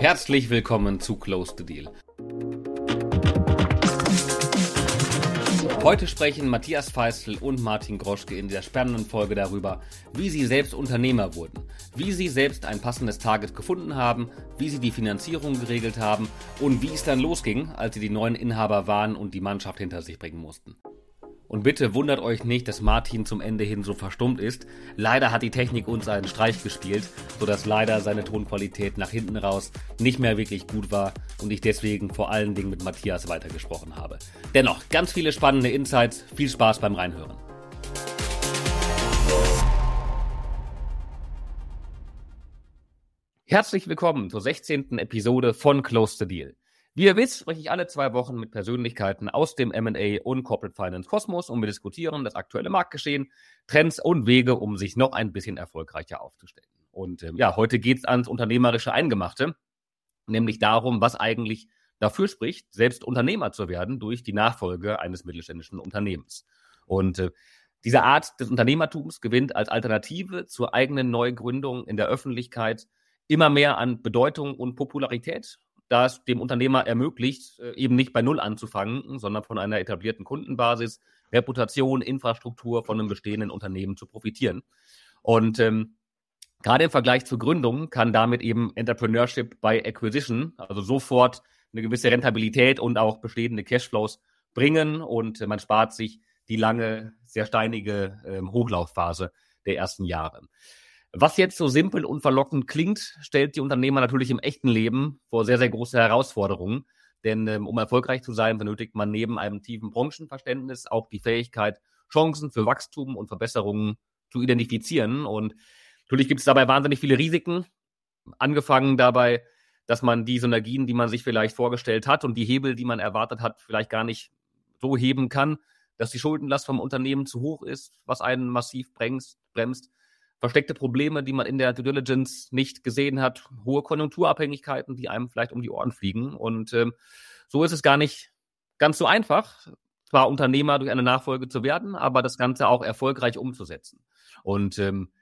Herzlich willkommen zu Close the Deal. Heute sprechen Matthias Feistel und Martin Groschke in der spannenden Folge darüber, wie sie selbst Unternehmer wurden, wie sie selbst ein passendes Target gefunden haben, wie sie die Finanzierung geregelt haben und wie es dann losging, als sie die neuen Inhaber waren und die Mannschaft hinter sich bringen mussten. Und bitte wundert euch nicht, dass Martin zum Ende hin so verstummt ist. Leider hat die Technik uns einen Streich gespielt, sodass leider seine Tonqualität nach hinten raus nicht mehr wirklich gut war und ich deswegen vor allen Dingen mit Matthias weitergesprochen habe. Dennoch, ganz viele spannende Insights. Viel Spaß beim Reinhören. Herzlich willkommen zur 16. Episode von Close the Deal. Wie ihr wisst, spreche ich alle zwei Wochen mit Persönlichkeiten aus dem MA und Corporate Finance Kosmos und wir diskutieren das aktuelle Marktgeschehen, Trends und Wege, um sich noch ein bisschen erfolgreicher aufzustellen. Und ähm, ja, heute geht es ans unternehmerische Eingemachte, nämlich darum, was eigentlich dafür spricht, selbst Unternehmer zu werden durch die Nachfolge eines mittelständischen Unternehmens. Und äh, diese Art des Unternehmertums gewinnt als Alternative zur eigenen Neugründung in der Öffentlichkeit immer mehr an Bedeutung und Popularität da es dem Unternehmer ermöglicht, äh, eben nicht bei Null anzufangen, sondern von einer etablierten Kundenbasis, Reputation, Infrastruktur von einem bestehenden Unternehmen zu profitieren. Und ähm, gerade im Vergleich zur Gründung kann damit eben Entrepreneurship by Acquisition, also sofort eine gewisse Rentabilität und auch bestehende Cashflows bringen und man spart sich die lange, sehr steinige ähm, Hochlaufphase der ersten Jahre. Was jetzt so simpel und verlockend klingt, stellt die Unternehmer natürlich im echten Leben vor sehr, sehr große Herausforderungen. Denn ähm, um erfolgreich zu sein, benötigt man neben einem tiefen Branchenverständnis auch die Fähigkeit, Chancen für Wachstum und Verbesserungen zu identifizieren. Und natürlich gibt es dabei wahnsinnig viele Risiken. Angefangen dabei, dass man die Synergien, die man sich vielleicht vorgestellt hat und die Hebel, die man erwartet hat, vielleicht gar nicht so heben kann, dass die Schuldenlast vom Unternehmen zu hoch ist, was einen massiv bremst. bremst versteckte Probleme, die man in der Due Diligence nicht gesehen hat, hohe Konjunkturabhängigkeiten, die einem vielleicht um die Ohren fliegen. Und ähm, so ist es gar nicht ganz so einfach, zwar Unternehmer durch eine Nachfolge zu werden, aber das Ganze auch erfolgreich umzusetzen. Und ähm,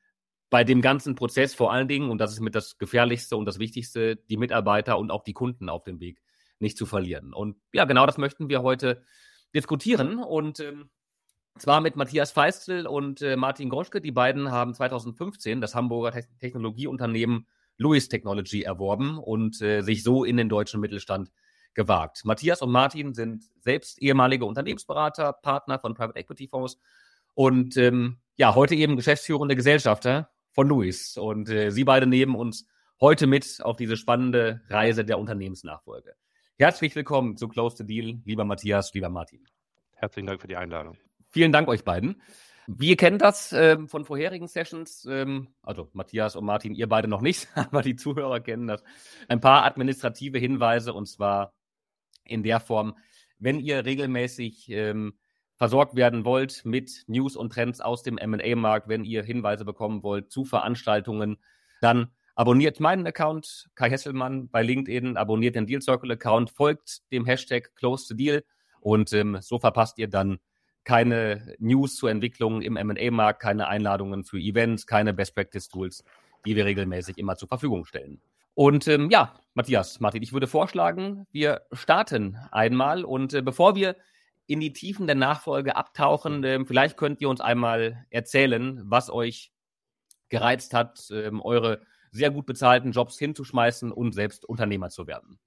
bei dem ganzen Prozess vor allen Dingen, und das ist mit das Gefährlichste und das Wichtigste, die Mitarbeiter und auch die Kunden auf dem Weg nicht zu verlieren. Und ja, genau das möchten wir heute diskutieren. Und ähm, zwar mit Matthias Feistel und äh, Martin Groschke. Die beiden haben 2015 das Hamburger Te Technologieunternehmen Louis Technology erworben und äh, sich so in den deutschen Mittelstand gewagt. Matthias und Martin sind selbst ehemalige Unternehmensberater, Partner von Private Equity Fonds und ähm, ja, heute eben geschäftsführende Gesellschafter von Louis. Und äh, sie beide nehmen uns heute mit auf diese spannende Reise der Unternehmensnachfolge. Herzlich willkommen zu Close the Deal, lieber Matthias, lieber Martin. Herzlichen Dank für die Einladung. Vielen Dank euch beiden. Wir kennen das ähm, von vorherigen Sessions, ähm, also Matthias und Martin, ihr beide noch nicht, aber die Zuhörer kennen das. Ein paar administrative Hinweise und zwar in der Form, wenn ihr regelmäßig ähm, versorgt werden wollt mit News und Trends aus dem M&A-Markt, wenn ihr Hinweise bekommen wollt zu Veranstaltungen, dann abonniert meinen Account, Kai Hesselmann bei LinkedIn, abonniert den Deal Circle Account, folgt dem Hashtag Close the Deal und ähm, so verpasst ihr dann keine News zur Entwicklung im M&A-Markt, keine Einladungen für Events, keine Best-Practice-Tools, die wir regelmäßig immer zur Verfügung stellen. Und ähm, ja, Matthias, Martin, ich würde vorschlagen, wir starten einmal und äh, bevor wir in die Tiefen der Nachfolge abtauchen, äh, vielleicht könnt ihr uns einmal erzählen, was euch gereizt hat, äh, eure sehr gut bezahlten Jobs hinzuschmeißen und selbst Unternehmer zu werden.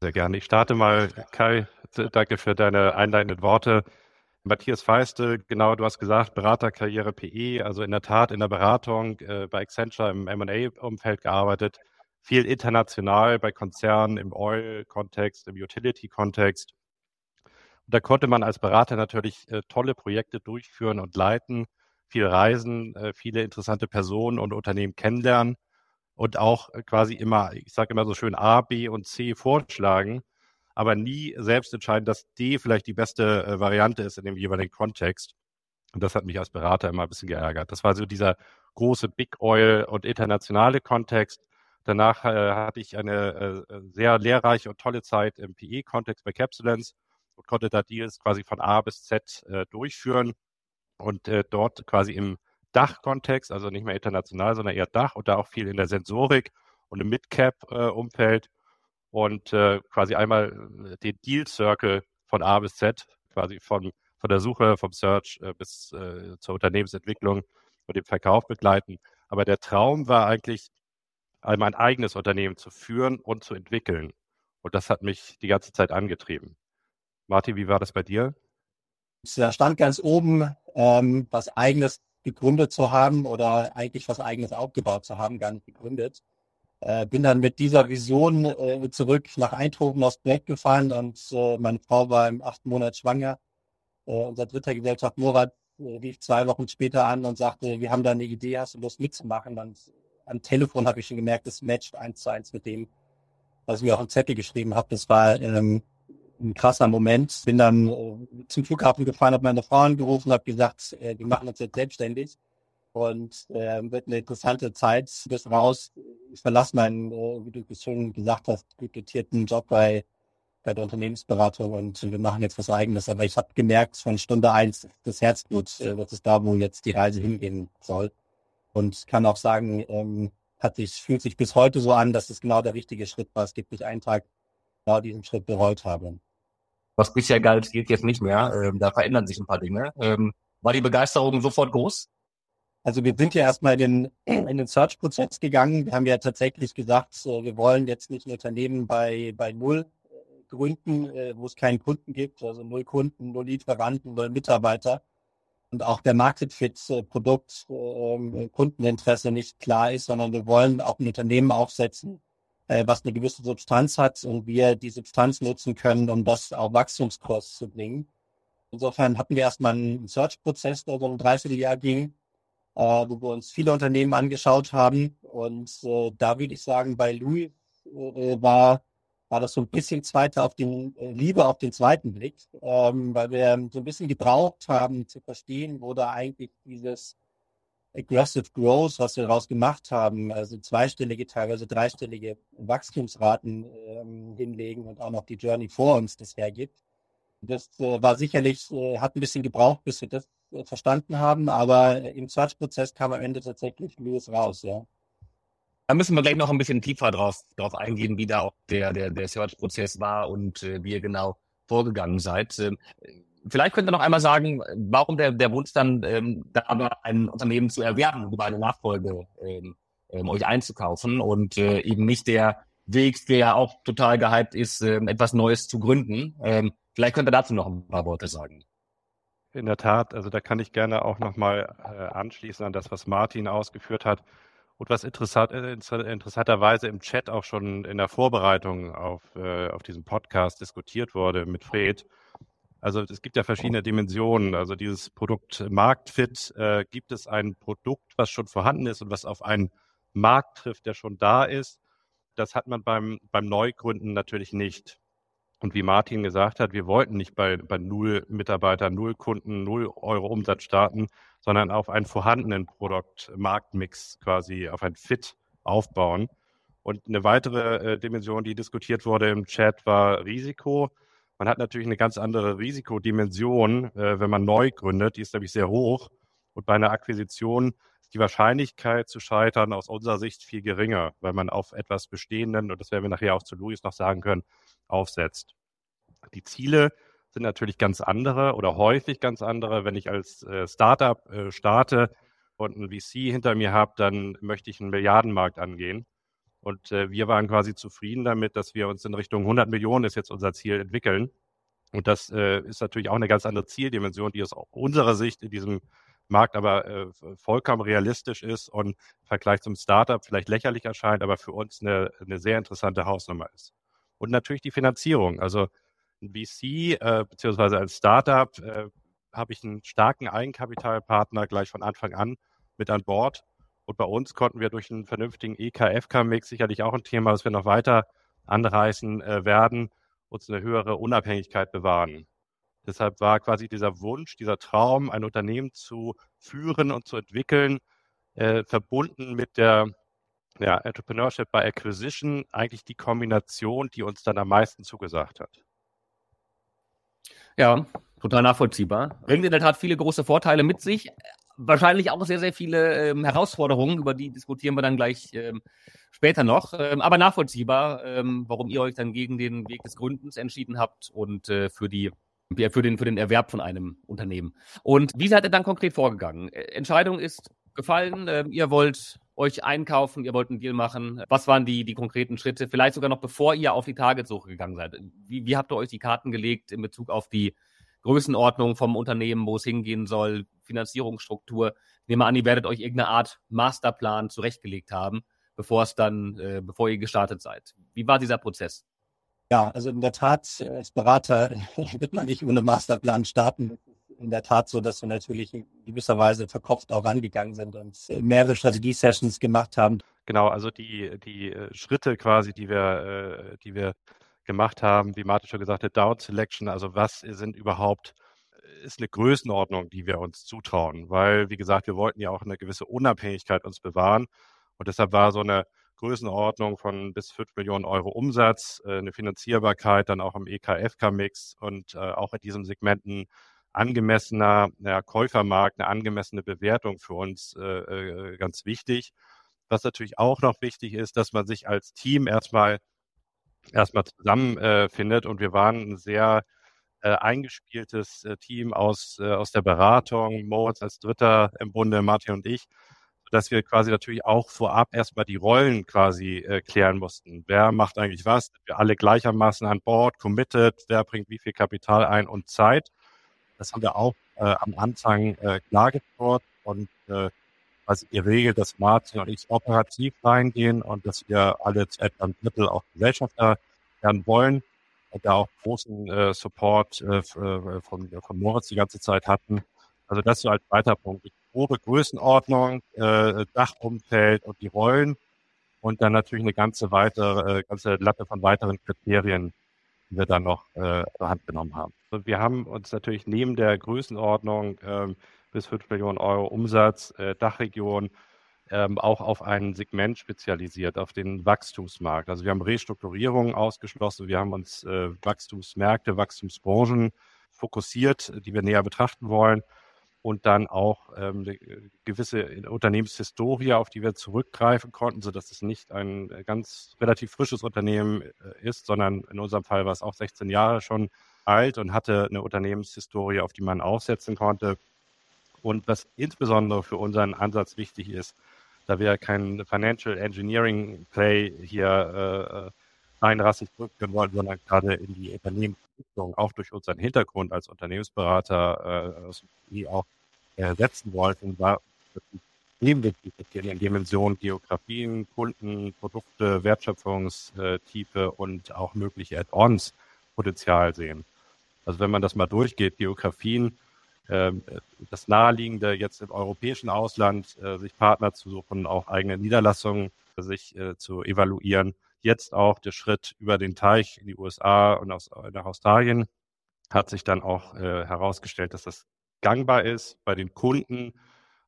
Sehr gerne. Ich starte mal, Kai. Danke für deine einleitenden Worte. Matthias Feiste, genau, du hast gesagt, Beraterkarriere PE, also in der Tat in der Beratung äh, bei Accenture im M&A-Umfeld gearbeitet, viel international bei Konzernen im Oil-Kontext, im Utility-Kontext. Da konnte man als Berater natürlich äh, tolle Projekte durchführen und leiten, viel reisen, äh, viele interessante Personen und Unternehmen kennenlernen und auch äh, quasi immer, ich sage immer so schön A, B und C vorschlagen aber nie selbst entscheiden, dass D vielleicht die beste äh, Variante ist in dem jeweiligen Kontext. Und das hat mich als Berater immer ein bisschen geärgert. Das war so dieser große Big Oil und internationale Kontext. Danach äh, hatte ich eine äh, sehr lehrreiche und tolle Zeit im PE-Kontext bei Capsulence und konnte da Deals quasi von A bis Z äh, durchführen und äh, dort quasi im Dachkontext, also nicht mehr international, sondern eher Dach und da auch viel in der Sensorik und im Mid-Cap-Umfeld und äh, quasi einmal den Deal Circle von A bis Z, quasi von, von der Suche, vom Search äh, bis äh, zur Unternehmensentwicklung und dem Verkauf begleiten. Aber der Traum war eigentlich, einmal ein eigenes Unternehmen zu führen und zu entwickeln. Und das hat mich die ganze Zeit angetrieben. Martin, wie war das bei dir? Da stand ganz oben, ähm, was eigenes gegründet zu haben oder eigentlich was eigenes aufgebaut zu haben, gar nicht gegründet. Äh, bin dann mit dieser Vision äh, zurück nach Eindhoven aufs Projekt gefahren und äh, meine Frau war im achten Monat schwanger. Äh, unser dritter Gesellschaft Murat äh, rief zwei Wochen später an und sagte, wir haben da eine Idee, hast du Lust mitzumachen? Und am Telefon habe ich schon gemerkt, das matcht eins zu eins mit dem, was ich mir auch im Zettel geschrieben habe. Das war ähm, ein krasser Moment. Bin dann äh, zum Flughafen gefahren, habe meine Frau angerufen, habe gesagt, wir machen uns jetzt selbstständig und äh, wird eine interessante Zeit bis raus. Ich verlasse meinen, äh, wie du schon gesagt hast, gut dotierten Job bei bei der Unternehmensberatung und wir machen jetzt was eigenes. Aber ich habe gemerkt von Stunde eins, das Herzblut, äh, das ist da, wo jetzt die Reise hingehen soll. Und kann auch sagen, ähm, hat sich, fühlt sich bis heute so an, dass es genau der richtige Schritt war. Es gibt nicht einen Tag, genau diesen Schritt bereut habe was bisher galt, gilt jetzt nicht mehr. Ähm, da verändern sich ein paar Dinge. Ähm, war die Begeisterung sofort groß? Also wir sind ja erstmal in den, in den Search-Prozess gegangen. Wir haben ja tatsächlich gesagt, äh, wir wollen jetzt nicht ein Unternehmen bei, bei Null äh, gründen, äh, wo es keinen Kunden gibt, also null Kunden, null Lieferanten, null Mitarbeiter und auch der Market Fit Produkt ähm, Kundeninteresse nicht klar ist, sondern wir wollen auch ein Unternehmen aufsetzen, äh, was eine gewisse Substanz hat und wir die Substanz nutzen können, um das auf Wachstumskurs zu bringen. Insofern hatten wir erstmal einen Search-Prozess, der so ein Dreivierteljahr ging, äh, wo wir uns viele Unternehmen angeschaut haben. Und äh, da würde ich sagen, bei Louis äh, war, war das so ein bisschen zweite auf den, äh, Liebe auf den zweiten Blick, ähm, weil wir so ein bisschen gebraucht haben zu verstehen, wo da eigentlich dieses Aggressive Growth, was wir daraus gemacht haben, also zweistellige, teilweise dreistellige Wachstumsraten ähm, hinlegen und auch noch die Journey vor uns das hergibt. Das äh, war sicherlich, äh, hat ein bisschen gebraucht, bis wir das äh, verstanden haben, aber im Search-Prozess kam am Ende tatsächlich Lewis raus, ja. Da müssen wir gleich noch ein bisschen tiefer drauf, drauf eingehen, wie da auch der, der, der Search-Prozess war und äh, wie ihr genau vorgegangen seid. Ähm, Vielleicht könnt ihr noch einmal sagen, warum der, der Wunsch dann ähm, da aber ein Unternehmen zu erwerben, über eine Nachfolge ähm, ähm, euch einzukaufen und äh, eben nicht der Weg, der ja auch total gehypt ist, ähm, etwas Neues zu gründen. Ähm, vielleicht könnt ihr dazu noch ein paar Worte sagen. In der Tat, also da kann ich gerne auch nochmal äh, anschließen an das, was Martin ausgeführt hat. Und was interessant, äh, interessanterweise im Chat auch schon in der Vorbereitung auf, äh, auf diesen Podcast diskutiert wurde mit Fred, also es gibt ja verschiedene Dimensionen. Also dieses Produkt Marktfit, äh, gibt es ein Produkt, was schon vorhanden ist und was auf einen Markt trifft, der schon da ist. Das hat man beim, beim Neugründen natürlich nicht. Und wie Martin gesagt hat, wir wollten nicht bei, bei null Mitarbeitern, null Kunden, null Euro Umsatz starten, sondern auf einen vorhandenen Produkt-Marktmix quasi, auf ein Fit aufbauen. Und eine weitere äh, Dimension, die diskutiert wurde im Chat, war Risiko. Man hat natürlich eine ganz andere Risikodimension, äh, wenn man neu gründet. Die ist nämlich sehr hoch. Und bei einer Akquisition ist die Wahrscheinlichkeit zu scheitern aus unserer Sicht viel geringer, weil man auf etwas Bestehenden, und das werden wir nachher auch zu Luis noch sagen können, aufsetzt. Die Ziele sind natürlich ganz andere oder häufig ganz andere. Wenn ich als äh, Startup äh, starte und ein VC hinter mir habe, dann möchte ich einen Milliardenmarkt angehen. Und äh, wir waren quasi zufrieden damit, dass wir uns in Richtung 100 Millionen ist jetzt unser Ziel entwickeln. Und das ist natürlich auch eine ganz andere Zieldimension, die aus unserer Sicht in diesem Markt aber vollkommen realistisch ist und im Vergleich zum Startup vielleicht lächerlich erscheint, aber für uns eine, eine sehr interessante Hausnummer ist. Und natürlich die Finanzierung. Also ein VC äh, beziehungsweise als Startup äh, habe ich einen starken Eigenkapitalpartner gleich von Anfang an mit an Bord und bei uns konnten wir durch einen vernünftigen EKFK-Mix sicherlich auch ein Thema, das wir noch weiter anreißen äh, werden, uns eine höhere Unabhängigkeit bewahren. Deshalb war quasi dieser Wunsch, dieser Traum, ein Unternehmen zu führen und zu entwickeln, äh, verbunden mit der ja, Entrepreneurship by Acquisition eigentlich die Kombination, die uns dann am meisten zugesagt hat. Ja, total nachvollziehbar. Bringt in der Tat viele große Vorteile mit sich wahrscheinlich auch sehr, sehr viele ähm, Herausforderungen, über die diskutieren wir dann gleich ähm, später noch. Ähm, aber nachvollziehbar, ähm, warum ihr euch dann gegen den Weg des Gründens entschieden habt und äh, für die für den, für den Erwerb von einem Unternehmen. Und wie seid ihr dann konkret vorgegangen? Äh, Entscheidung ist gefallen, äh, ihr wollt euch einkaufen, ihr wollt einen Deal machen. Was waren die, die konkreten Schritte? Vielleicht sogar noch bevor ihr auf die Targetsuche gegangen seid. Wie, wie habt ihr euch die Karten gelegt in Bezug auf die Größenordnung vom Unternehmen, wo es hingehen soll, Finanzierungsstruktur? Ich nehme an, ihr werdet euch irgendeine Art Masterplan zurechtgelegt haben, bevor es dann, äh, bevor ihr gestartet seid. Wie war dieser Prozess? Ja, also in der Tat, als Berater wird man nicht ohne Masterplan starten in der Tat so, dass wir natürlich in gewisser Weise verkopft auch rangegangen sind und mehrere Strategie-Sessions gemacht haben. Genau, also die, die äh, Schritte quasi, die wir, äh, die wir gemacht haben, wie Martin schon gesagt hat, Down Selection, also was sind überhaupt, äh, ist eine Größenordnung, die wir uns zutrauen, weil, wie gesagt, wir wollten ja auch eine gewisse Unabhängigkeit uns bewahren und deshalb war so eine Größenordnung von bis 5 Millionen Euro Umsatz, eine Finanzierbarkeit dann auch im EKFK-Mix und auch in diesen Segmenten angemessener ja, Käufermarkt, eine angemessene Bewertung für uns äh, äh, ganz wichtig. Was natürlich auch noch wichtig ist, dass man sich als Team erstmal erstmal zusammenfindet äh, und wir waren ein sehr äh, eingespieltes äh, Team aus, äh, aus der Beratung, Moritz als Dritter im Bunde, Martin und ich, dass wir quasi natürlich auch vorab erstmal die Rollen quasi äh, klären mussten. Wer macht eigentlich was? Wir alle gleichermaßen an Bord, committed? Wer bringt wie viel Kapital ein und Zeit? Das haben wir auch äh, am Anfang äh, klargestellt und äh, also ihr regelt, dass Martin und ich operativ reingehen und dass wir alle zu etwa ein Drittel auch Gesellschafter werden wollen und da auch großen äh, Support äh, äh von, von Moritz die ganze Zeit hatten. Also das so als weiter Punkt. Die grobe Größenordnung, äh, Dachumfeld und die Rollen und dann natürlich eine ganze weitere, äh, ganze Latte von weiteren Kriterien, die wir dann noch äh, zur Hand genommen haben. Wir haben uns natürlich neben der Größenordnung ähm, bis 5 Millionen Euro Umsatz, äh, Dachregion, ähm, auch auf ein Segment spezialisiert, auf den Wachstumsmarkt. Also wir haben Restrukturierungen ausgeschlossen, wir haben uns äh, Wachstumsmärkte, Wachstumsbranchen fokussiert, die wir näher betrachten wollen und dann auch ähm, eine gewisse Unternehmenshistorie, auf die wir zurückgreifen konnten, sodass es nicht ein ganz relativ frisches Unternehmen äh, ist, sondern in unserem Fall war es auch 16 Jahre schon alt und hatte eine Unternehmenshistorie, auf die man aufsetzen konnte. Und was insbesondere für unseren Ansatz wichtig ist, da wir kein Financial Engineering Play hier äh, einrassig drücken wollen, sondern gerade in die Unternehmensentwicklung auch durch unseren Hintergrund als Unternehmensberater äh, auch ersetzen wollten, war Themenkriterien, Dimension, Geografien, Kunden, Produkte, Wertschöpfungstiefe und auch mögliche Add-ons Potenzial sehen. Also wenn man das mal durchgeht, Geografien, äh, das Naheliegende jetzt im europäischen Ausland, äh, sich Partner zu suchen, auch eigene Niederlassungen sich äh, zu evaluieren. Jetzt auch der Schritt über den Teich in die USA und aus, nach Australien hat sich dann auch äh, herausgestellt, dass das gangbar ist, bei den Kunden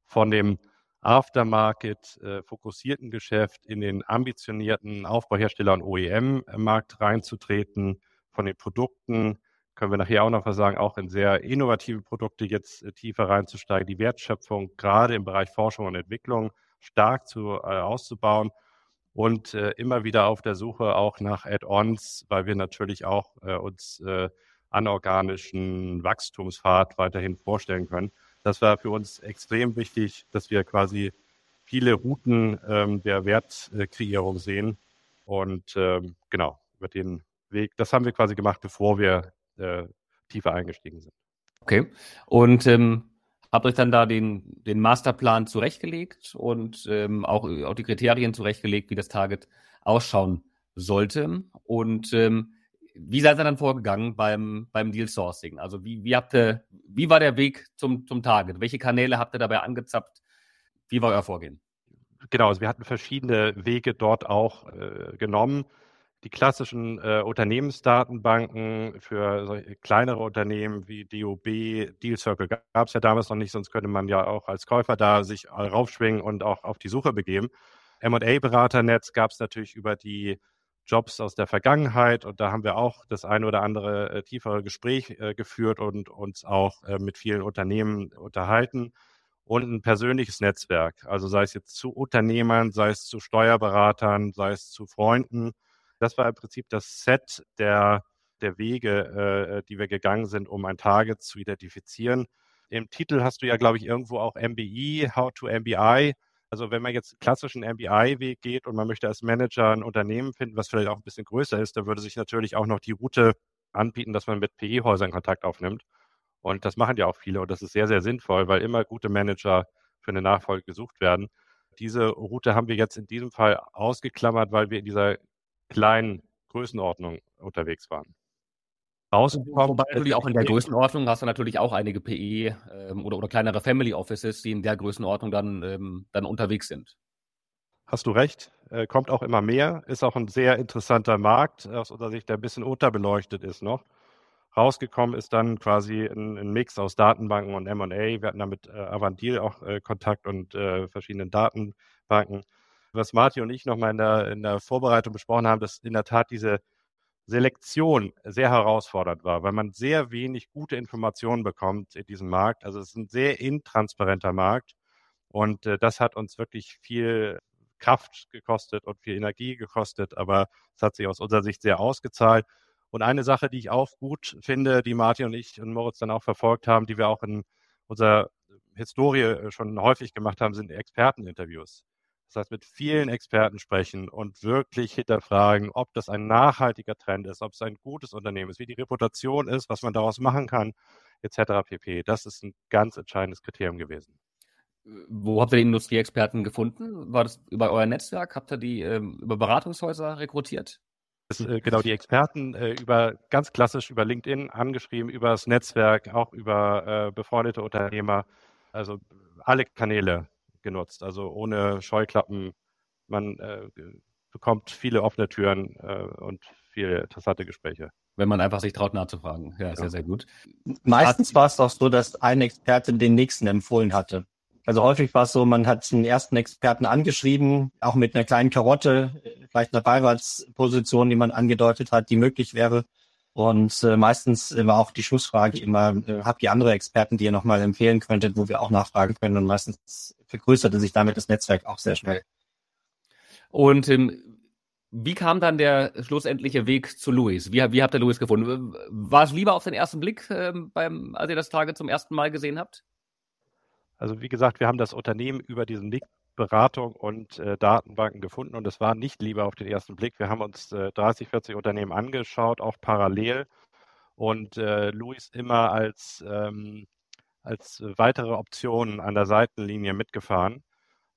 von dem Aftermarket äh, fokussierten Geschäft in den ambitionierten Aufbauhersteller und OEM-Markt reinzutreten, von den Produkten. Können wir nachher auch noch was sagen, auch in sehr innovative Produkte jetzt äh, tiefer reinzusteigen, die Wertschöpfung gerade im Bereich Forschung und Entwicklung stark zu, äh, auszubauen und äh, immer wieder auf der Suche auch nach Add-ons, weil wir natürlich auch äh, uns äh, anorganischen Wachstumspfad weiterhin vorstellen können. Das war für uns extrem wichtig, dass wir quasi viele Routen ähm, der Wertkreierung sehen und ähm, genau über den Weg. Das haben wir quasi gemacht, bevor wir äh, tiefer eingestiegen sind. Okay. Und ähm, habt euch dann da den, den Masterplan zurechtgelegt und ähm, auch, auch die Kriterien zurechtgelegt, wie das Target ausschauen sollte. Und ähm, wie seid ihr dann vorgegangen beim, beim Deal Sourcing? Also wie, wie habt ihr, wie war der Weg zum, zum Target? Welche Kanäle habt ihr dabei angezapft? Wie war euer Vorgehen? Genau, also wir hatten verschiedene Wege dort auch äh, genommen die klassischen äh, Unternehmensdatenbanken für kleinere Unternehmen wie DOB, Deal Circle gab es ja damals noch nicht, sonst könnte man ja auch als Käufer da sich raufschwingen und auch auf die Suche begeben. M&A-Beraternetz gab es natürlich über die Jobs aus der Vergangenheit und da haben wir auch das eine oder andere äh, tiefere Gespräch äh, geführt und uns auch äh, mit vielen Unternehmen unterhalten. und ein persönliches Netzwerk. Also sei es jetzt zu Unternehmern, sei es zu Steuerberatern, sei es zu Freunden. Das war im Prinzip das Set der, der Wege, äh, die wir gegangen sind, um ein Target zu identifizieren. Im Titel hast du ja, glaube ich, irgendwo auch MBI, How to MBI. Also wenn man jetzt klassischen MBI-Weg geht und man möchte als Manager ein Unternehmen finden, was vielleicht auch ein bisschen größer ist, dann würde sich natürlich auch noch die Route anbieten, dass man mit PE-Häusern Kontakt aufnimmt. Und das machen ja auch viele und das ist sehr, sehr sinnvoll, weil immer gute Manager für eine Nachfolge gesucht werden. Diese Route haben wir jetzt in diesem Fall ausgeklammert, weil wir in dieser kleinen Größenordnung unterwegs waren. Rausgekommen. Wobei natürlich auch in der Größenordnung hast du natürlich auch einige PE ähm, oder, oder kleinere Family Offices, die in der Größenordnung dann, ähm, dann unterwegs sind. Hast du recht, äh, kommt auch immer mehr, ist auch ein sehr interessanter Markt aus unserer Sicht, der ein bisschen unterbeleuchtet ist noch. Rausgekommen ist dann quasi ein, ein Mix aus Datenbanken und M&A. Wir hatten da mit äh, Avandil auch äh, Kontakt und äh, verschiedenen Datenbanken. Was Martin und ich nochmal in der, in der Vorbereitung besprochen haben, dass in der Tat diese Selektion sehr herausfordernd war, weil man sehr wenig gute Informationen bekommt in diesem Markt. Also es ist ein sehr intransparenter Markt und äh, das hat uns wirklich viel Kraft gekostet und viel Energie gekostet, aber es hat sich aus unserer Sicht sehr ausgezahlt. Und eine Sache, die ich auch gut finde, die Martin und ich und Moritz dann auch verfolgt haben, die wir auch in unserer Historie äh, schon häufig gemacht haben, sind Experteninterviews. Das heißt, mit vielen Experten sprechen und wirklich hinterfragen, ob das ein nachhaltiger Trend ist, ob es ein gutes Unternehmen ist, wie die Reputation ist, was man daraus machen kann, etc. pp. Das ist ein ganz entscheidendes Kriterium gewesen. Wo habt ihr die Industrieexperten gefunden? War das über euer Netzwerk? Habt ihr die ähm, über Beratungshäuser rekrutiert? äh, genau die Experten äh, über ganz klassisch über LinkedIn angeschrieben, über das Netzwerk, auch über äh, befreundete Unternehmer, also alle Kanäle genutzt, also ohne Scheuklappen. Man äh, bekommt viele offene Türen äh, und viele interessante Gespräche. Wenn man einfach sich traut nachzufragen. Ja, sehr, sehr gut. Meistens war es auch so, dass ein Experte den nächsten empfohlen hatte. Also häufig war es so, man hat den ersten Experten angeschrieben, auch mit einer kleinen Karotte, vielleicht einer Beiratsposition, die man angedeutet hat, die möglich wäre. Und äh, meistens war auch die Schlussfrage immer, äh, habt ihr andere Experten, die ihr nochmal empfehlen könntet, wo wir auch nachfragen können. Und meistens vergrößerte sich damit das Netzwerk auch sehr schnell. Und ähm, wie kam dann der schlussendliche Weg zu Luis? Wie, wie habt ihr Luis gefunden? War es lieber auf den ersten Blick, ähm, beim, als ihr das Tage zum ersten Mal gesehen habt? Also wie gesagt, wir haben das Unternehmen über diesen Weg Beratung und äh, Datenbanken gefunden und es war nicht lieber auf den ersten Blick. Wir haben uns äh, 30, 40 Unternehmen angeschaut, auch parallel und äh, Luis immer als, ähm, als weitere Option an der Seitenlinie mitgefahren,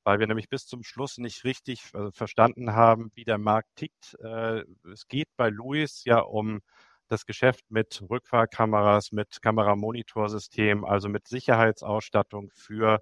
weil wir nämlich bis zum Schluss nicht richtig äh, verstanden haben, wie der Markt tickt. Äh, es geht bei Luis ja um das Geschäft mit Rückfahrkameras, mit Kameramonitorsystem, also mit Sicherheitsausstattung für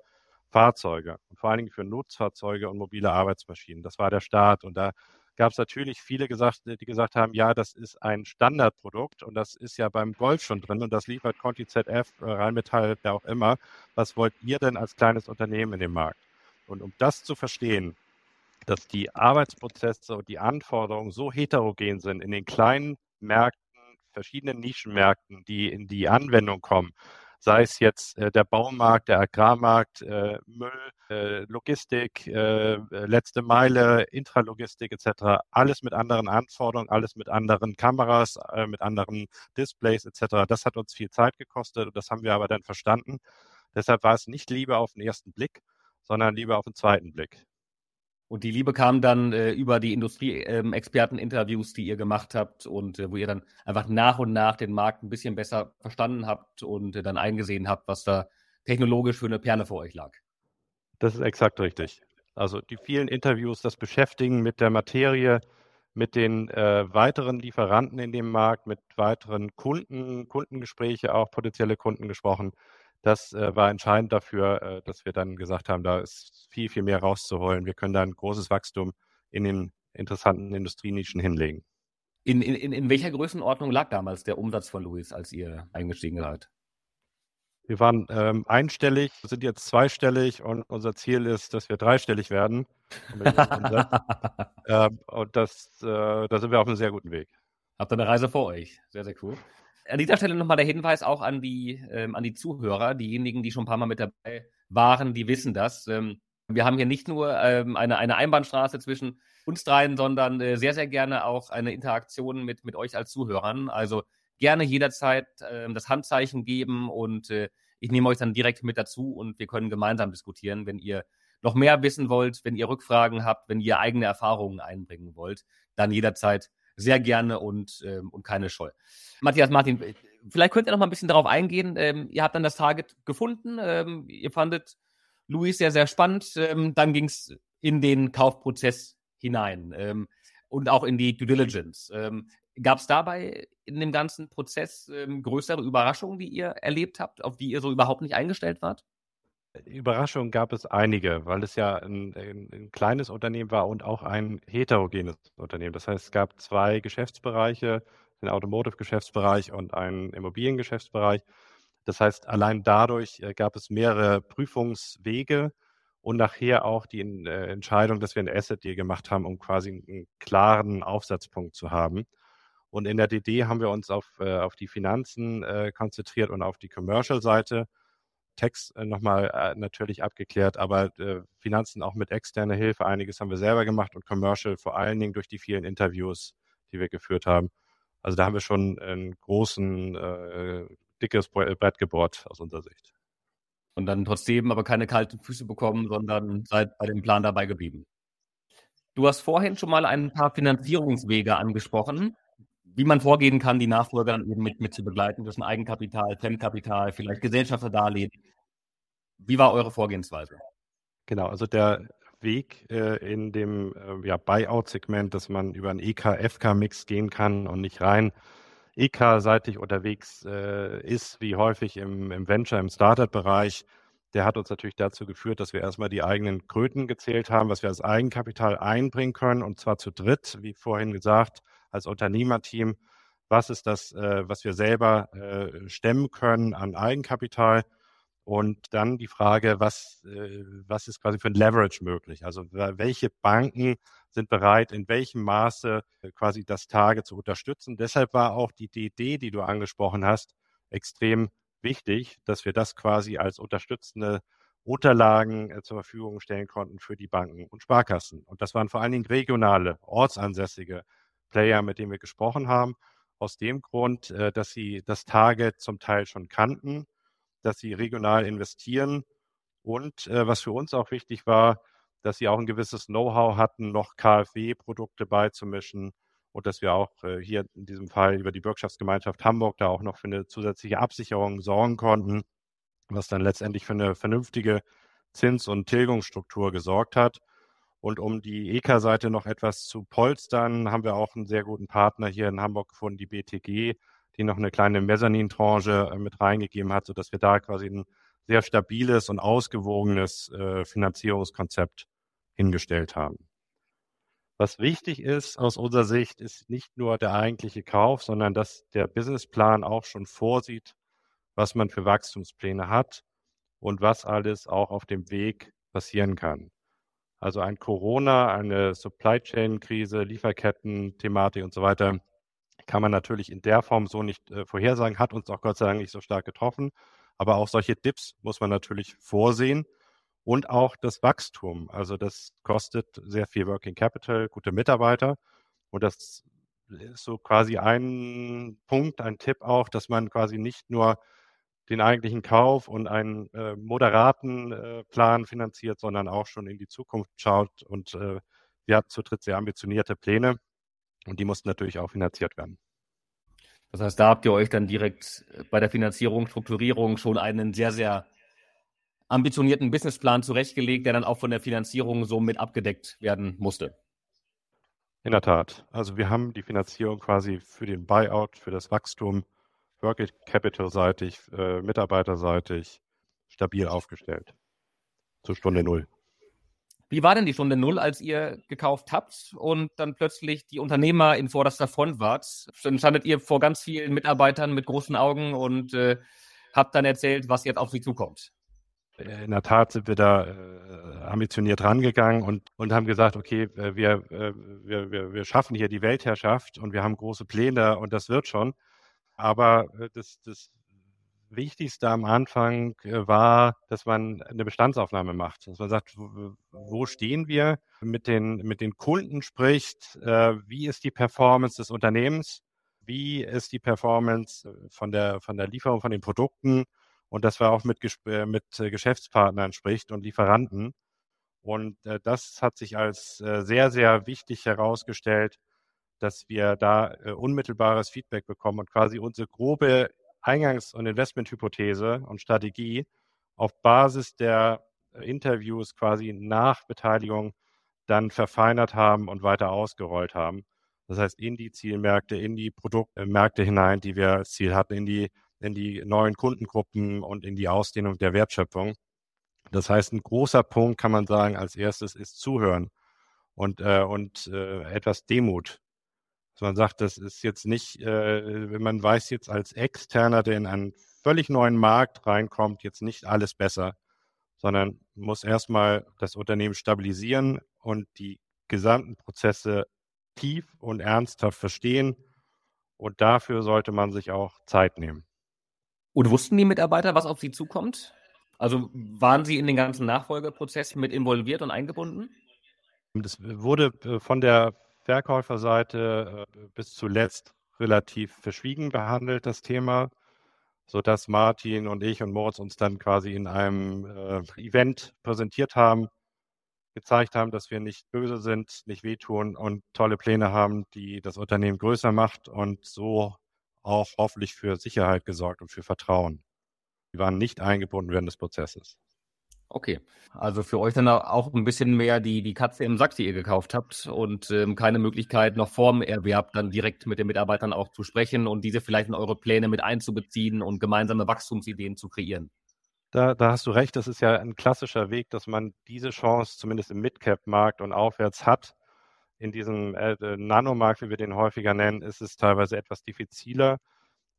Fahrzeuge und vor allen Dingen für Nutzfahrzeuge und mobile Arbeitsmaschinen. Das war der Start und da gab es natürlich viele gesagt, die gesagt haben, ja, das ist ein Standardprodukt und das ist ja beim Golf schon drin und das liefert Conti ZF, äh, Rheinmetall, wer auch immer. Was wollt ihr denn als kleines Unternehmen in dem Markt? Und um das zu verstehen, dass die Arbeitsprozesse und die Anforderungen so heterogen sind in den kleinen Märkten, verschiedenen Nischenmärkten, die in die Anwendung kommen, sei es jetzt äh, der Baumarkt, der Agrarmarkt, äh, Müll, äh, Logistik, äh, letzte Meile, Intralogistik etc. Alles mit anderen Anforderungen, alles mit anderen Kameras, äh, mit anderen Displays etc. Das hat uns viel Zeit gekostet und das haben wir aber dann verstanden. Deshalb war es nicht lieber auf den ersten Blick, sondern lieber auf den zweiten Blick. Und die Liebe kam dann äh, über die Industrie-Experten-Interviews, ähm, die ihr gemacht habt und äh, wo ihr dann einfach nach und nach den Markt ein bisschen besser verstanden habt und äh, dann eingesehen habt, was da technologisch für eine Perle vor euch lag. Das ist exakt richtig. Also die vielen Interviews, das Beschäftigen mit der Materie, mit den äh, weiteren Lieferanten in dem Markt, mit weiteren Kunden, Kundengespräche, auch potenzielle Kunden gesprochen. Das äh, war entscheidend dafür, äh, dass wir dann gesagt haben, da ist viel, viel mehr rauszuholen. Wir können da ein großes Wachstum in den interessanten Industrienischen hinlegen. In, in, in welcher Größenordnung lag damals der Umsatz von Louis, als ihr eingestiegen seid? Wir waren ähm, einstellig, sind jetzt zweistellig und unser Ziel ist, dass wir dreistellig werden. ähm, und das, äh, da sind wir auf einem sehr guten Weg. Habt ihr eine Reise vor euch? Sehr, sehr cool. An dieser Stelle nochmal der Hinweis auch an die, ähm, an die Zuhörer, diejenigen, die schon ein paar Mal mit dabei waren, die wissen das. Ähm, wir haben hier nicht nur ähm, eine, eine Einbahnstraße zwischen uns dreien, sondern äh, sehr, sehr gerne auch eine Interaktion mit, mit euch als Zuhörern. Also gerne jederzeit äh, das Handzeichen geben und äh, ich nehme euch dann direkt mit dazu und wir können gemeinsam diskutieren, wenn ihr noch mehr wissen wollt, wenn ihr Rückfragen habt, wenn ihr eigene Erfahrungen einbringen wollt, dann jederzeit sehr gerne und, ähm, und keine Scheu. Matthias Martin, vielleicht könnt ihr noch mal ein bisschen darauf eingehen. Ähm, ihr habt dann das Target gefunden, ähm, ihr fandet Luis sehr, sehr spannend. Ähm, dann ging es in den Kaufprozess hinein ähm, und auch in die Due Diligence. Ähm, Gab es dabei in dem ganzen Prozess ähm, größere Überraschungen, die ihr erlebt habt, auf die ihr so überhaupt nicht eingestellt wart? Überraschungen gab es einige, weil es ja ein, ein, ein, kleines Unternehmen war und auch ein heterogenes Unternehmen. Das heißt, es gab zwei Geschäftsbereiche, den Automotive-Geschäftsbereich und einen Immobiliengeschäftsbereich. Das heißt, allein dadurch äh, gab es mehrere Prüfungswege und nachher auch die äh, Entscheidung, dass wir ein Asset Deal gemacht haben, um quasi einen klaren Aufsatzpunkt zu haben. Und in der DD haben wir uns auf, äh, auf die Finanzen konzentriert und auf die Commercial-Seite. Text äh, nochmal äh, natürlich abgeklärt, aber äh, Finanzen auch mit externer Hilfe. Einiges haben wir selber gemacht und Commercial vor allen Dingen durch die vielen Interviews, die wir geführt haben. Also da haben wir schon ein großen, äh, dickes Brett gebohrt aus unserer Sicht. Und dann trotzdem aber keine kalten Füße bekommen, sondern seid bei dem Plan dabei geblieben. Du hast vorhin schon mal ein paar Finanzierungswege angesprochen wie man vorgehen kann, die Nachfolger dann eben mit, mit zu begleiten zwischen Eigenkapital, Fremdkapital, vielleicht Gesellschafterdarlehen. Wie war eure Vorgehensweise? Genau, also der Weg äh, in dem äh, ja, Buyout-Segment, dass man über einen EK-FK-Mix gehen kann und nicht rein EK-seitig unterwegs äh, ist, wie häufig im, im Venture, im Startup-Bereich, der hat uns natürlich dazu geführt, dass wir erstmal die eigenen Kröten gezählt haben, was wir als Eigenkapital einbringen können, und zwar zu dritt, wie vorhin gesagt, als Unternehmerteam, was ist das, äh, was wir selber äh, stemmen können an Eigenkapital und dann die Frage, was, äh, was ist quasi für ein Leverage möglich? Also welche Banken sind bereit, in welchem Maße äh, quasi das Tage zu unterstützen. Deshalb war auch die Idee, die du angesprochen hast, extrem wichtig, dass wir das quasi als unterstützende Unterlagen äh, zur Verfügung stellen konnten für die Banken und Sparkassen. Und das waren vor allen Dingen regionale, ortsansässige Player, mit denen wir gesprochen haben, aus dem Grund, äh, dass sie das Target zum Teil schon kannten, dass sie regional investieren und äh, was für uns auch wichtig war, dass sie auch ein gewisses Know-how hatten, noch KfW-Produkte beizumischen und dass wir auch äh, hier in diesem Fall über die Bürgschaftsgemeinschaft Hamburg da auch noch für eine zusätzliche Absicherung sorgen konnten, was dann letztendlich für eine vernünftige Zins- und Tilgungsstruktur gesorgt hat. Und um die EK-Seite noch etwas zu polstern, haben wir auch einen sehr guten Partner hier in Hamburg gefunden, die BTG, die noch eine kleine Mezzanin-Tranche äh, mit reingegeben hat, sodass wir da quasi ein sehr stabiles und ausgewogenes äh, Finanzierungskonzept hingestellt haben. Was wichtig ist aus unserer Sicht, ist nicht nur der eigentliche Kauf, sondern dass der Businessplan auch schon vorsieht, was man für Wachstumspläne hat und was alles auch auf dem Weg passieren kann. Also ein Corona, eine Supply Chain Krise, Lieferketten-Thematik und so weiter kann man natürlich in der Form so nicht äh, vorhersagen, hat uns auch Gott sei Dank nicht so stark getroffen. Aber auch solche Dips muss man natürlich vorsehen und auch das Wachstum. Also das kostet sehr viel Working Capital, gute Mitarbeiter und das ist so quasi ein Punkt, ein Tipp auch, dass man quasi nicht nur den eigentlichen Kauf und einen äh, moderaten äh, Plan finanziert, sondern auch schon in die Zukunft schaut. Und äh, wir hatten zu dritt sehr ambitionierte Pläne und die mussten natürlich auch finanziert werden. Das heißt, da habt ihr euch dann direkt bei der Finanzierung, Strukturierung schon einen sehr, sehr ambitionierten Businessplan zurechtgelegt, der dann auch von der Finanzierung so mit abgedeckt werden musste. In der Tat. Also wir haben die Finanzierung quasi für den Buyout, für das Wachstum Working Capital-seitig, äh, mitarbeiterseitig stabil aufgestellt. Zur Stunde Null. Wie war denn die Stunde Null, als ihr gekauft habt und dann plötzlich die Unternehmer in vorderster Front wart? Dann standet ihr vor ganz vielen Mitarbeitern mit großen Augen und äh, habt dann erzählt, was jetzt auf sie zukommt. In der Tat sind wir da äh, ambitioniert rangegangen und, und haben gesagt, okay, äh, wir, äh, wir, wir, wir schaffen hier die Weltherrschaft und wir haben große Pläne und das wird schon. Aber äh, das, das Wichtigste am Anfang äh, war, dass man eine Bestandsaufnahme macht. Dass man sagt, wo stehen wir mit den, mit den Kunden spricht, äh, wie ist die Performance des Unternehmens, wie ist die Performance von der, von der Lieferung von den Produkten und dass man auch mit, mit Geschäftspartnern spricht und Lieferanten. Und das hat sich als sehr, sehr wichtig herausgestellt, dass wir da unmittelbares Feedback bekommen und quasi unsere grobe Eingangs- und Investmenthypothese und Strategie auf Basis der Interviews quasi nach Beteiligung dann verfeinert haben und weiter ausgerollt haben. Das heißt, in die Zielmärkte, in die Produktmärkte hinein, die wir als Ziel hatten, in die, in die neuen Kundengruppen und in die Ausdehnung der Wertschöpfung. Das heißt, ein großer Punkt kann man sagen, als erstes ist Zuhören und, äh, und äh, etwas Demut dass man sagt, das ist jetzt nicht, äh, wenn man weiß jetzt als Externer, der in einen völlig neuen Markt reinkommt, jetzt nicht alles besser, sondern muss erstmal das Unternehmen stabilisieren und die gesamten Prozesse tief und ernsthaft verstehen. Und dafür sollte man sich auch Zeit nehmen. Und wussten die Mitarbeiter, was auf sie zukommt? Also waren sie in den ganzen Nachfolgeprozess mit involviert und eingebunden? Das wurde äh, von der Verkäuferseite äh, bis zuletzt relativ verschwiegen behandelt, das Thema, sodass Martin und ich und Moritz uns dann quasi in einem äh, Event präsentiert haben, gezeigt haben, dass wir nicht böse sind, nicht wehtun und tolle Pläne haben, die das Unternehmen größer macht und so auch hoffentlich für Sicherheit gesorgt und für Vertrauen. Die waren nicht eingebunden während des Prozesses. Okay, also für euch dann auch ein bisschen mehr die, die Katze im Sack, die ihr gekauft habt und ähm, keine Möglichkeit noch vorm Erwerb dann direkt mit den Mitarbeitern auch zu sprechen und diese vielleicht in eure Pläne mit einzubeziehen und gemeinsame Wachstumsideen zu kreieren. Da, da hast du recht, das ist ja ein klassischer Weg, dass man diese Chance zumindest im Midcap-Markt und aufwärts hat. In diesem äh, Nanomarkt, wie wir den häufiger nennen, ist es teilweise etwas diffiziler.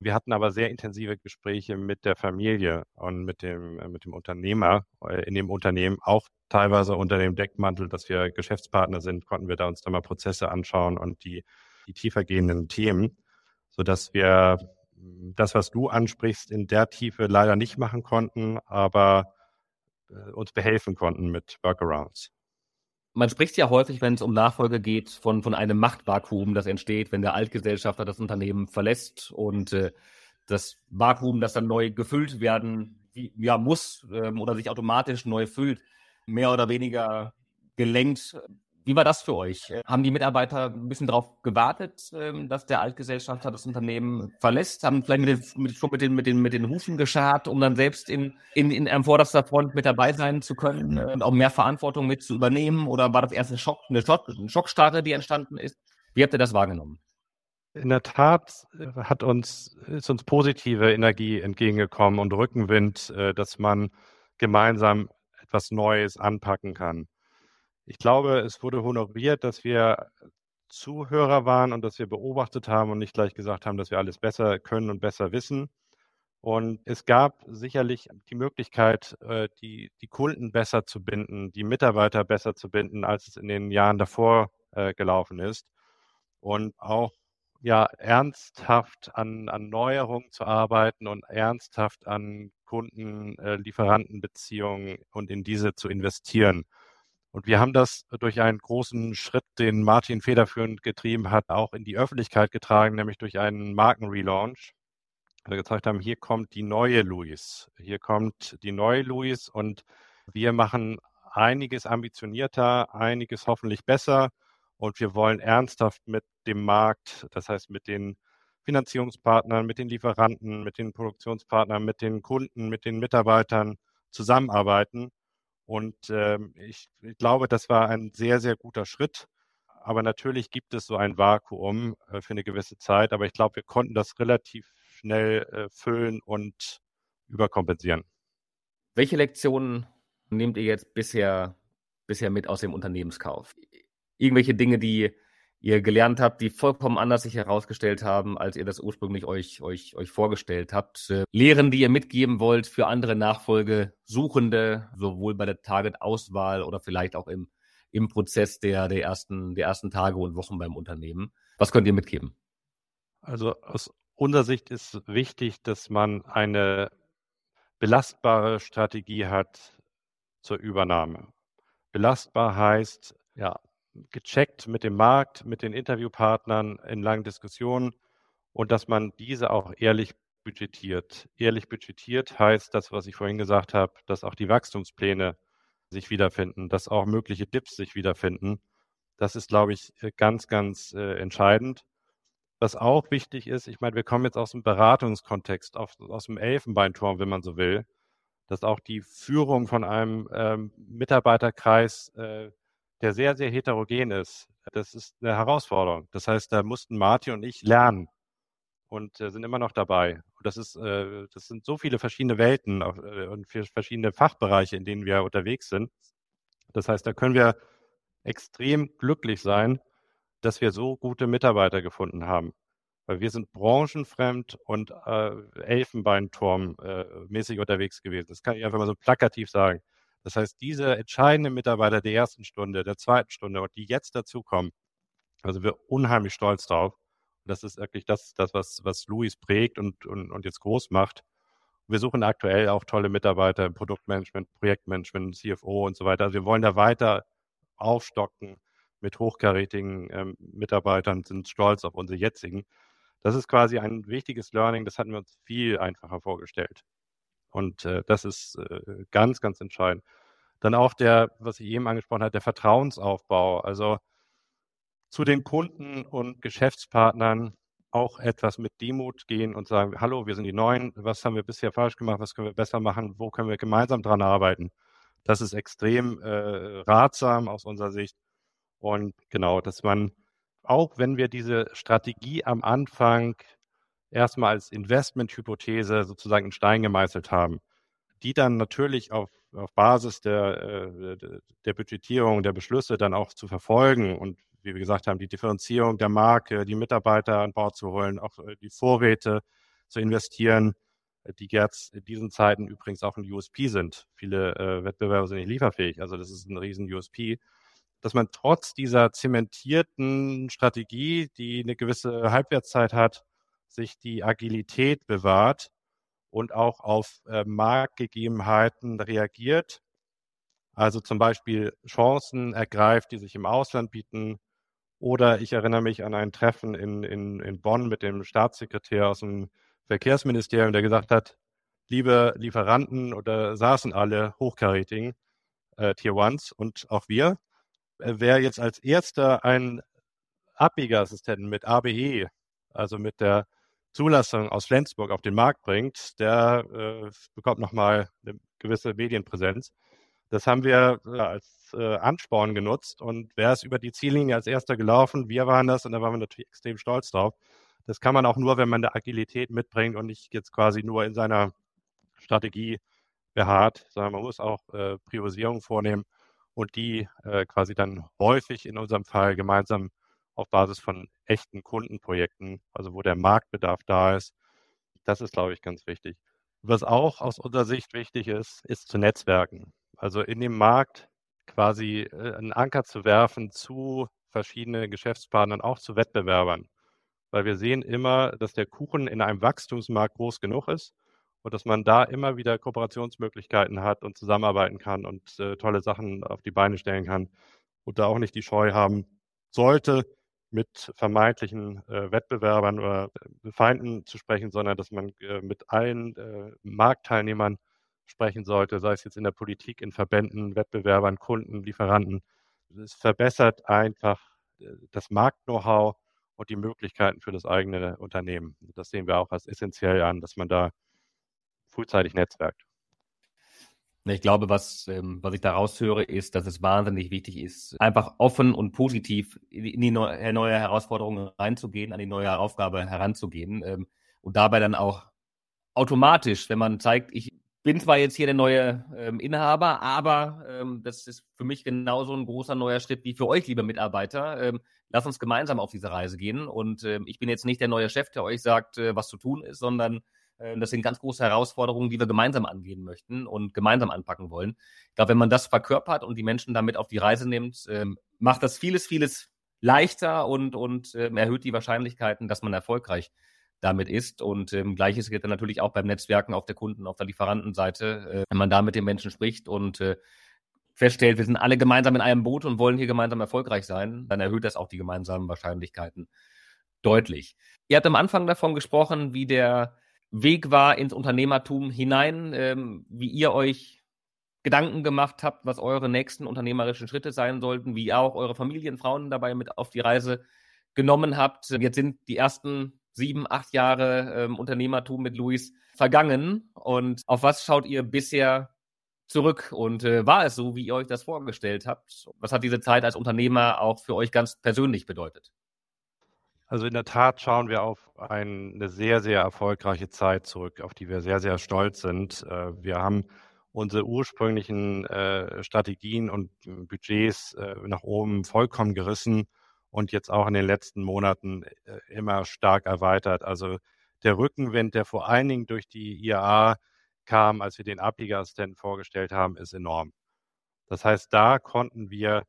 Wir hatten aber sehr intensive Gespräche mit der Familie und mit dem, äh, mit dem Unternehmer äh, in dem Unternehmen, auch teilweise unter dem Deckmantel, dass wir Geschäftspartner sind, konnten wir da uns da mal Prozesse anschauen und die, die tiefergehenden Themen, sodass wir das, was du ansprichst, in der Tiefe leider nicht machen konnten, aber äh, uns behelfen konnten mit Workarounds man spricht ja häufig, wenn es um Nachfolge geht, von, von einem Machtvakuum, das entsteht, wenn der Altgesellschafter das Unternehmen verlässt und äh, das Vakuum, das dann neu gefüllt werden wie, ja, muss ähm, oder sich automatisch neu füllt, mehr oder weniger gelenkt wie war das für euch? Haben die Mitarbeiter ein bisschen darauf gewartet, ähm, dass der Altgesellschafter das Unternehmen verlässt? Haben vielleicht mit den, mit, schon mit den, mit, den, mit den Hufen geschart, um dann selbst in, in, in einem vorderster Front mit dabei sein zu können und auch mehr Verantwortung mit zu übernehmen? Oder war das erste Schock, eine, Schock, eine Schockstarre, die entstanden ist? Wie habt ihr das wahrgenommen? In der Tat äh, hat uns, ist uns positive Energie entgegengekommen und Rückenwind, äh, dass man gemeinsam etwas Neues anpacken kann. Ich glaube, es wurde honoriert, dass wir Zuhörer waren und dass wir beobachtet haben und nicht gleich gesagt haben, dass wir alles besser können und besser wissen. Und es gab sicherlich die Möglichkeit, äh, die, die Kunden besser zu binden, die Mitarbeiter besser zu binden, als es in den Jahren davor äh, gelaufen ist. Und auch ja, ernsthaft an, an Neuerungen zu arbeiten und ernsthaft an Kunden-Lieferantenbeziehungen und in diese zu investieren. Und wir haben das durch einen großen Schritt, den Martin federführend getrieben hat, auch in die Öffentlichkeit getragen, nämlich durch einen Markenrelaunch. Wir gezeigt haben, hier kommt die neue Louis. Hier kommt die neue Louis und wir machen einiges ambitionierter, einiges hoffentlich besser und wir wollen ernsthaft mit dem Markt, das heißt mit den Finanzierungspartnern, mit den Lieferanten, mit den Produktionspartnern, mit den Kunden, mit den Mitarbeitern zusammenarbeiten und ähm, ich, ich glaube, das war ein sehr, sehr guter Schritt. Aber natürlich gibt es so ein Vakuum äh, für eine gewisse Zeit. Aber ich glaube, wir konnten das relativ schnell äh, füllen und überkompensieren. Welche Lektionen nehmt ihr jetzt bisher, bisher mit aus dem Unternehmenskauf? Irgendwelche Dinge, die ihr gelernt habt, die vollkommen anders sich herausgestellt haben, als ihr das ursprünglich euch, euch, euch vorgestellt habt. Äh, Lehren, die ihr mitgeben wollt für andere Nachfolgesuchende, sowohl bei der Target-Auswahl oder vielleicht auch im, im Prozess der, der, ersten, der ersten Tage und Wochen beim Unternehmen. Was könnt ihr mitgeben? Also aus unserer Sicht ist wichtig, dass man eine belastbare Strategie hat zur Übernahme. Belastbar heißt, ja, gecheckt mit dem Markt, mit den Interviewpartnern in langen Diskussionen und dass man diese auch ehrlich budgetiert. Ehrlich budgetiert heißt das, was ich vorhin gesagt habe, dass auch die Wachstumspläne sich wiederfinden, dass auch mögliche Dips sich wiederfinden. Das ist, glaube ich, ganz, ganz äh, entscheidend. Was auch wichtig ist, ich meine, wir kommen jetzt aus dem Beratungskontext, auf, aus dem Elfenbeinturm, wenn man so will, dass auch die Führung von einem ähm, Mitarbeiterkreis, äh, der sehr, sehr heterogen ist, das ist eine Herausforderung. Das heißt, da mussten Martin und ich lernen und äh, sind immer noch dabei. Und das ist, äh, das sind so viele verschiedene Welten äh, und verschiedene Fachbereiche, in denen wir unterwegs sind. Das heißt, da können wir extrem glücklich sein, dass wir so gute Mitarbeiter gefunden haben. Weil wir sind branchenfremd und äh, Elfenbeinturm-mäßig unterwegs gewesen. Das kann ich einfach mal so plakativ sagen. Das heißt, diese entscheidenden Mitarbeiter der ersten Stunde, der zweiten Stunde und die jetzt dazukommen, also wir unheimlich stolz drauf. Und das ist wirklich das, das was, was Luis prägt und, und, und jetzt groß macht. Wir suchen aktuell auch tolle Mitarbeiter im Produktmanagement, Projektmanagement, CFO und so weiter. Also wir wollen da weiter aufstocken mit hochkarätigen ähm, Mitarbeitern, sind stolz auf unsere jetzigen. Das ist quasi ein wichtiges Learning, das hatten wir uns viel einfacher vorgestellt. Und äh, das ist äh, ganz, ganz entscheidend. Dann auch der, was ich eben angesprochen habe, der Vertrauensaufbau. Also zu den Kunden und Geschäftspartnern auch etwas mit Demut gehen und sagen, hallo, wir sind die Neuen, was haben wir bisher falsch gemacht, was können wir besser machen, wo können wir gemeinsam dran arbeiten. Das ist extrem äh, ratsam aus unserer Sicht. Und genau, dass man, auch wenn wir diese Strategie am Anfang erstmal als Investmenthypothese sozusagen in Stein gemeißelt haben, die dann natürlich auf, auf Basis der, äh, der Budgetierung, der Beschlüsse dann auch zu verfolgen und wie wir gesagt haben, die Differenzierung der Marke, die Mitarbeiter an Bord zu holen, auch äh, die Vorräte zu investieren, die jetzt in diesen Zeiten übrigens auch ein USP sind. Viele äh, Wettbewerber sind nicht lieferfähig, also das ist ein riesen USP, dass man trotz dieser zementierten Strategie, die eine gewisse Halbwertszeit hat, sich die Agilität bewahrt und auch auf äh, Marktgegebenheiten reagiert. Also zum Beispiel Chancen ergreift, die sich im Ausland bieten. Oder ich erinnere mich an ein Treffen in, in, in Bonn mit dem Staatssekretär aus dem Verkehrsministerium, der gesagt hat, liebe Lieferanten, oder saßen alle hochkarätigen äh, Tier Ones und auch wir, äh, wer jetzt als erster einen Abbiegerassistenten mit ABE, also mit der Zulassung aus Flensburg auf den Markt bringt, der äh, bekommt nochmal eine gewisse Medienpräsenz. Das haben wir äh, als äh, Ansporn genutzt und wer ist über die Ziellinie als erster gelaufen? Wir waren das und da waren wir natürlich extrem stolz drauf. Das kann man auch nur, wenn man eine Agilität mitbringt und nicht jetzt quasi nur in seiner Strategie beharrt, sondern man muss auch äh, Priorisierung vornehmen und die äh, quasi dann häufig in unserem Fall gemeinsam auf Basis von echten Kundenprojekten, also wo der Marktbedarf da ist. Das ist, glaube ich, ganz wichtig. Was auch aus unserer Sicht wichtig ist, ist zu netzwerken. Also in dem Markt quasi äh, einen Anker zu werfen zu verschiedenen Geschäftspartnern, auch zu Wettbewerbern weil wir sehen immer, dass der Kuchen in einem Wachstumsmarkt groß genug ist und dass man da immer wieder Kooperationsmöglichkeiten hat und zusammenarbeiten kann und äh, tolle Sachen auf die Beine stellen kann und da auch nicht die Scheu haben sollte, mit vermeintlichen äh, Wettbewerbern oder äh, Feinden zu sprechen, sondern dass man äh, mit allen äh, Marktteilnehmern sprechen sollte, sei es jetzt in der Politik, in Verbänden, Wettbewerbern, Kunden, Lieferanten. Es verbessert einfach äh, das Markt-Know-how und die Möglichkeiten für das eigene Unternehmen. Das sehen wir auch als essentiell an, dass man da frühzeitig netzwerkt. Ich glaube, was, ähm, was ich da raushöre, ist, dass es wahnsinnig wichtig ist, einfach offen und positiv in die neue, neue Herausforderung reinzugehen, an die neue Aufgabe heranzugehen ähm, und dabei dann auch automatisch, wenn man zeigt, ich bin zwar jetzt hier der neue ähm, Inhaber, aber ähm, das ist für mich genauso ein großer neuer Schritt wie für euch, liebe Mitarbeiter. Ähm, lass uns gemeinsam auf diese Reise gehen. Und ähm, ich bin jetzt nicht der neue Chef, der euch sagt, äh, was zu tun ist, sondern äh, das sind ganz große Herausforderungen, die wir gemeinsam angehen möchten und gemeinsam anpacken wollen. Ich glaube, wenn man das verkörpert und die Menschen damit auf die Reise nimmt, ähm, macht das vieles, vieles leichter und, und äh, erhöht die Wahrscheinlichkeiten, dass man erfolgreich damit ist. Und ähm, gleiches gilt dann natürlich auch beim Netzwerken auf der Kunden, auf der Lieferantenseite, äh, wenn man da mit den Menschen spricht und äh, feststellt, wir sind alle gemeinsam in einem Boot und wollen hier gemeinsam erfolgreich sein, dann erhöht das auch die gemeinsamen Wahrscheinlichkeiten deutlich. Ihr habt am Anfang davon gesprochen, wie der Weg war ins Unternehmertum hinein, ähm, wie ihr euch Gedanken gemacht habt, was eure nächsten unternehmerischen Schritte sein sollten, wie ihr auch eure Familienfrauen dabei mit auf die Reise genommen habt. Jetzt sind die ersten sieben, acht Jahre ähm, Unternehmertum mit Luis vergangen. Und auf was schaut ihr bisher zurück? Und äh, war es so, wie ihr euch das vorgestellt habt? Was hat diese Zeit als Unternehmer auch für euch ganz persönlich bedeutet? Also in der Tat schauen wir auf eine sehr, sehr erfolgreiche Zeit zurück, auf die wir sehr, sehr stolz sind. Äh, wir haben unsere ursprünglichen äh, Strategien und Budgets äh, nach oben vollkommen gerissen und jetzt auch in den letzten Monaten immer stark erweitert. Also der Rückenwind, der vor allen Dingen durch die IAA kam, als wir den Abbiegeassistenten vorgestellt haben, ist enorm. Das heißt, da konnten wir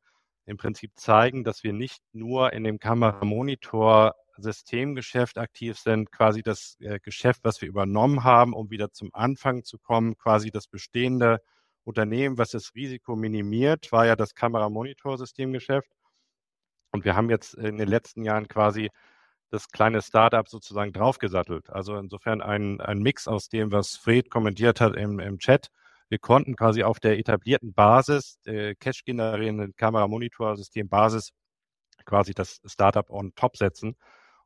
im Prinzip zeigen, dass wir nicht nur in dem Kameramonitor Systemgeschäft aktiv sind, quasi das äh, Geschäft, was wir übernommen haben, um wieder zum Anfang zu kommen, quasi das bestehende Unternehmen, was das Risiko minimiert, war ja das Kameramonitor-Systemgeschäft. Und wir haben jetzt in den letzten Jahren quasi das kleine Startup sozusagen draufgesattelt. Also insofern ein, ein Mix aus dem, was Fred kommentiert hat im, im Chat. Wir konnten quasi auf der etablierten Basis, äh, Cache-generierenden Kamera-Monitor-System-Basis, quasi das Startup on top setzen.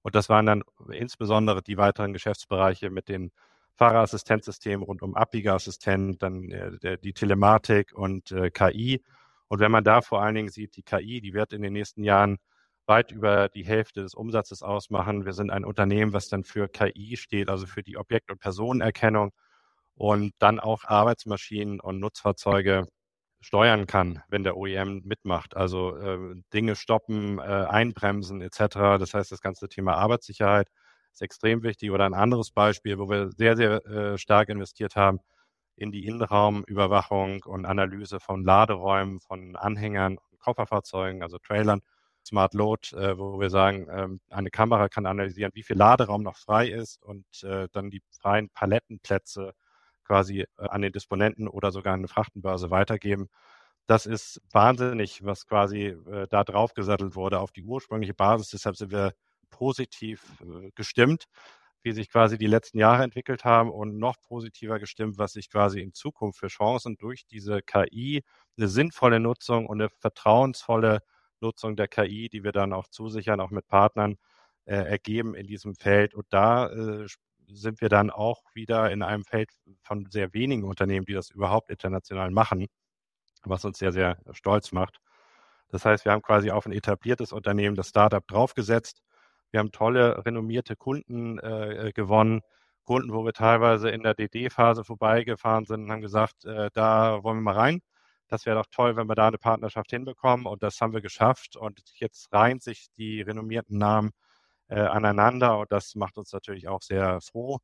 Und das waren dann insbesondere die weiteren Geschäftsbereiche mit den Fahrerassistenzsystemen rund um Abbiegeassistent, dann äh, die Telematik und äh, KI und wenn man da vor allen Dingen sieht, die KI, die wird in den nächsten Jahren weit über die Hälfte des Umsatzes ausmachen. Wir sind ein Unternehmen, was dann für KI steht, also für die Objekt- und Personenerkennung und dann auch Arbeitsmaschinen und Nutzfahrzeuge steuern kann, wenn der OEM mitmacht. Also äh, Dinge stoppen, äh, einbremsen etc. Das heißt, das ganze Thema Arbeitssicherheit ist extrem wichtig. Oder ein anderes Beispiel, wo wir sehr, sehr äh, stark investiert haben, in die Innenraumüberwachung und Analyse von Laderäumen, von Anhängern, Kofferfahrzeugen, also Trailern, Smart Load, äh, wo wir sagen, ähm, eine Kamera kann analysieren, wie viel Laderaum noch frei ist und äh, dann die freien Palettenplätze quasi äh, an den Disponenten oder sogar an eine Frachtenbörse weitergeben. Das ist wahnsinnig, was quasi äh, da drauf gesattelt wurde auf die ursprüngliche Basis. Deshalb sind wir positiv äh, gestimmt wie sich quasi die letzten Jahre entwickelt haben und noch positiver gestimmt, was sich quasi in Zukunft für Chancen durch diese KI, eine sinnvolle Nutzung und eine vertrauensvolle Nutzung der KI, die wir dann auch zusichern, auch mit Partnern ergeben in diesem Feld. Und da äh, sind wir dann auch wieder in einem Feld von sehr wenigen Unternehmen, die das überhaupt international machen, was uns sehr, sehr stolz macht. Das heißt, wir haben quasi auf ein etabliertes Unternehmen, das Startup draufgesetzt wir haben tolle, renommierte Kunden äh, äh gewonnen. Kunden, wo wir teilweise in der DD-Phase vorbeigefahren sind und haben gesagt, äh, da wollen wir mal rein. Das wäre doch toll, wenn wir da eine Partnerschaft hinbekommen. Und das haben wir geschafft. Und jetzt reihen sich die renommierten Namen äh, aneinander. Und das macht uns natürlich auch sehr froh.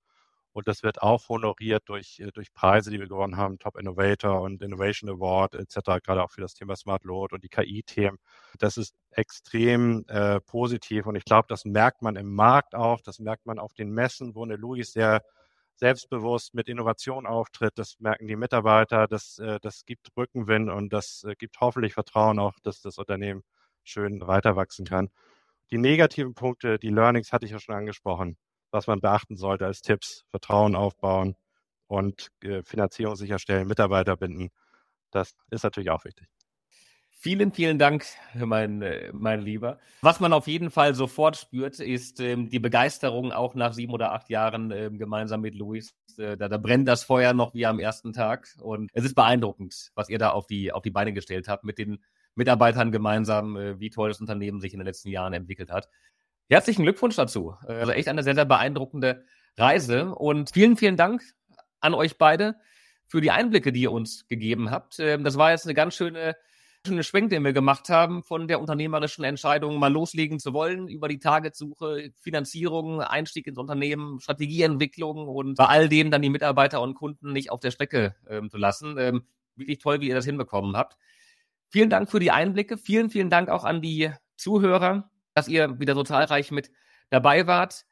Und das wird auch honoriert durch, äh, durch Preise, die wir gewonnen haben, Top Innovator und Innovation Award etc., gerade auch für das Thema Smart Load und die KI-Themen. Das ist extrem äh, positiv und ich glaube, das merkt man im Markt auch, das merkt man auf den Messen, wo eine Louis sehr selbstbewusst mit Innovation auftritt. Das merken die Mitarbeiter, das, äh, das gibt Rückenwind und das äh, gibt hoffentlich Vertrauen auch, dass das Unternehmen schön weiter wachsen kann. Die negativen Punkte, die Learnings hatte ich ja schon angesprochen was man beachten sollte als Tipps, Vertrauen aufbauen und äh, Finanzierung sicherstellen, Mitarbeiter binden. Das ist natürlich auch wichtig. Vielen, vielen Dank, mein, äh, mein Lieber. Was man auf jeden Fall sofort spürt, ist ähm, die Begeisterung auch nach sieben oder acht Jahren ähm, gemeinsam mit Luis. Äh, da, da brennt das Feuer noch wie am ersten Tag. Und es ist beeindruckend, was ihr da auf die, auf die Beine gestellt habt mit den Mitarbeitern gemeinsam, äh, wie toll das Unternehmen sich in den letzten Jahren entwickelt hat. Herzlichen Glückwunsch dazu. Also echt eine sehr, sehr beeindruckende Reise. Und vielen, vielen Dank an euch beide für die Einblicke, die ihr uns gegeben habt. Ähm, das war jetzt eine ganz schöne, schöne Schwenk, den wir gemacht haben, von der unternehmerischen Entscheidung, mal loslegen zu wollen, über die Targetsuche, Finanzierung, Einstieg ins Unternehmen, Strategieentwicklung und bei all dem dann die Mitarbeiter und Kunden nicht auf der Strecke ähm, zu lassen. Ähm, wirklich toll, wie ihr das hinbekommen habt. Vielen Dank für die Einblicke. Vielen, vielen Dank auch an die Zuhörer dass ihr wieder so zahlreich mit dabei wart.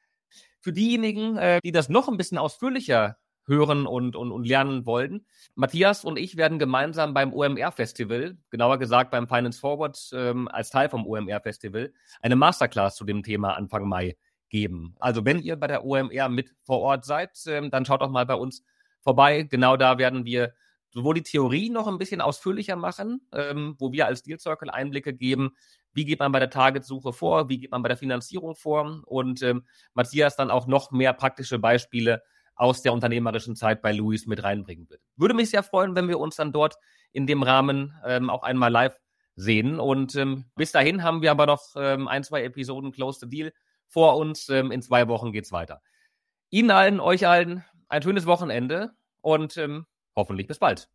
Für diejenigen, äh, die das noch ein bisschen ausführlicher hören und, und, und lernen wollen. Matthias und ich werden gemeinsam beim OMR-Festival, genauer gesagt beim Finance Forward ähm, als Teil vom OMR-Festival, eine Masterclass zu dem Thema Anfang Mai geben. Also wenn ihr bei der OMR mit vor Ort seid, ähm, dann schaut doch mal bei uns vorbei. Genau da werden wir sowohl die Theorie noch ein bisschen ausführlicher machen, ähm, wo wir als Deal Circle Einblicke geben, wie geht man bei der Targetsuche vor, wie geht man bei der Finanzierung vor und ähm, Matthias dann auch noch mehr praktische Beispiele aus der unternehmerischen Zeit bei Louis mit reinbringen wird. Würde mich sehr freuen, wenn wir uns dann dort in dem Rahmen ähm, auch einmal live sehen. Und ähm, bis dahin haben wir aber noch ähm, ein, zwei Episoden Close the Deal vor uns. Ähm, in zwei Wochen geht's weiter. Ihnen allen, euch allen ein schönes Wochenende und ähm, hoffentlich bis bald.